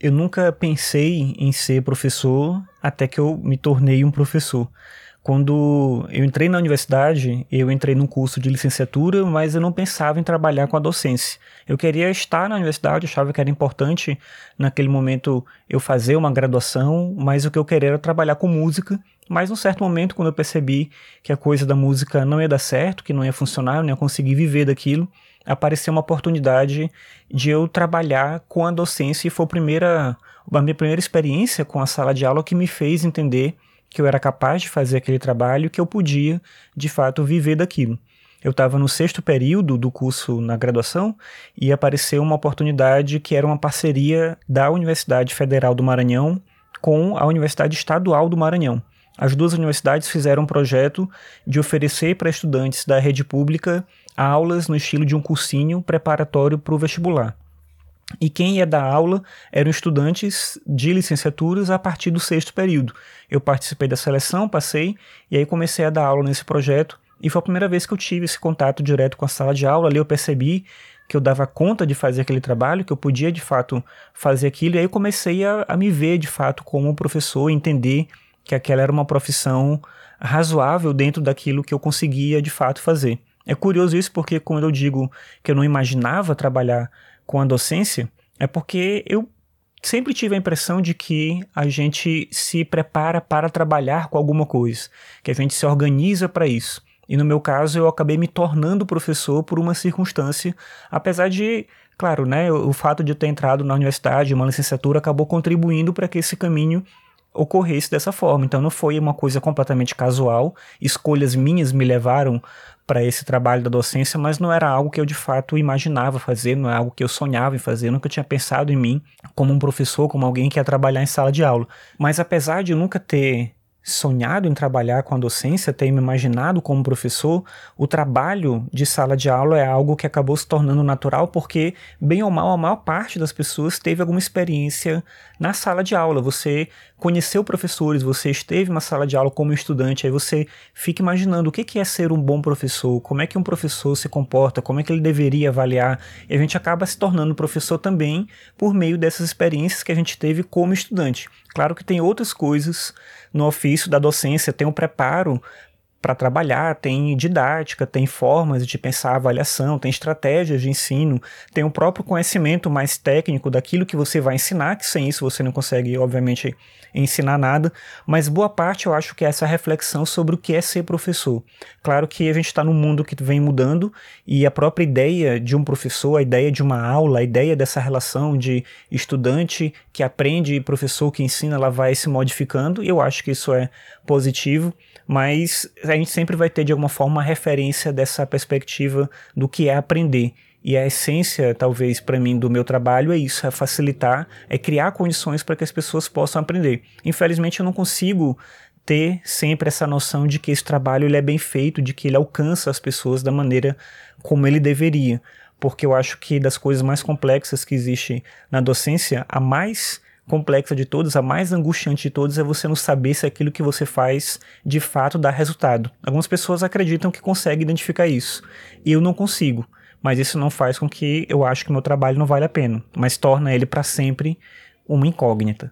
eu nunca pensei em ser professor até que eu me tornei um professor. Quando eu entrei na universidade, eu entrei num curso de licenciatura, mas eu não pensava em trabalhar com a docência. Eu queria estar na universidade, achava que era importante naquele momento eu fazer uma graduação, mas o que eu queria era trabalhar com música. Mas num certo momento, quando eu percebi que a coisa da música não ia dar certo, que não ia funcionar, eu não ia conseguir viver daquilo, apareceu uma oportunidade de eu trabalhar com a docência e foi a, primeira, a minha primeira experiência com a sala de aula que me fez entender que eu era capaz de fazer aquele trabalho, que eu podia, de fato, viver daquilo. Eu estava no sexto período do curso na graduação e apareceu uma oportunidade que era uma parceria da Universidade Federal do Maranhão com a Universidade Estadual do Maranhão. As duas universidades fizeram um projeto de oferecer para estudantes da rede pública aulas no estilo de um cursinho preparatório para o vestibular. E quem ia dar aula eram estudantes de licenciaturas a partir do sexto período. Eu participei da seleção, passei, e aí comecei a dar aula nesse projeto. E foi a primeira vez que eu tive esse contato direto com a sala de aula. Ali eu percebi que eu dava conta de fazer aquele trabalho, que eu podia de fato fazer aquilo. E aí eu comecei a, a me ver de fato como professor, entender que aquela era uma profissão razoável dentro daquilo que eu conseguia de fato fazer. É curioso isso porque quando eu digo que eu não imaginava trabalhar com a docência, é porque eu sempre tive a impressão de que a gente se prepara para trabalhar com alguma coisa, que a gente se organiza para isso. E no meu caso, eu acabei me tornando professor por uma circunstância, apesar de, claro, né, o fato de eu ter entrado na universidade, uma licenciatura, acabou contribuindo para que esse caminho ocorresse dessa forma. Então não foi uma coisa completamente casual, escolhas minhas me levaram para esse trabalho da docência, mas não era algo que eu de fato imaginava fazer, não é algo que eu sonhava em fazer, nunca tinha pensado em mim como um professor, como alguém que ia trabalhar em sala de aula. Mas apesar de nunca ter sonhado em trabalhar com a docência, ter me imaginado como professor, o trabalho de sala de aula é algo que acabou se tornando natural porque, bem ou mal, a maior parte das pessoas teve alguma experiência na sala de aula. Você conheceu professores, você esteve na sala de aula como estudante, aí você fica imaginando o que é ser um bom professor, como é que um professor se comporta, como é que ele deveria avaliar, e a gente acaba se tornando professor também por meio dessas experiências que a gente teve como estudante. Claro que tem outras coisas no ofício da docência, tem o preparo para trabalhar, tem didática, tem formas de pensar avaliação, tem estratégias de ensino, tem o próprio conhecimento mais técnico daquilo que você vai ensinar, que sem isso você não consegue, obviamente, ensinar nada, mas boa parte eu acho que é essa reflexão sobre o que é ser professor. Claro que a gente está num mundo que vem mudando e a própria ideia de um professor, a ideia de uma aula, a ideia dessa relação de estudante que aprende e professor que ensina, ela vai se modificando e eu acho que isso é positivo mas a gente sempre vai ter de alguma forma uma referência dessa perspectiva do que é aprender. E a essência, talvez, para mim, do meu trabalho é isso: é facilitar, é criar condições para que as pessoas possam aprender. Infelizmente, eu não consigo ter sempre essa noção de que esse trabalho ele é bem feito, de que ele alcança as pessoas da maneira como ele deveria. Porque eu acho que das coisas mais complexas que existe na docência, a mais complexa de todas, a mais angustiante de todas é você não saber se aquilo que você faz de fato dá resultado. Algumas pessoas acreditam que conseguem identificar isso. Eu não consigo. Mas isso não faz com que eu acho que meu trabalho não vale a pena, mas torna ele para sempre uma incógnita.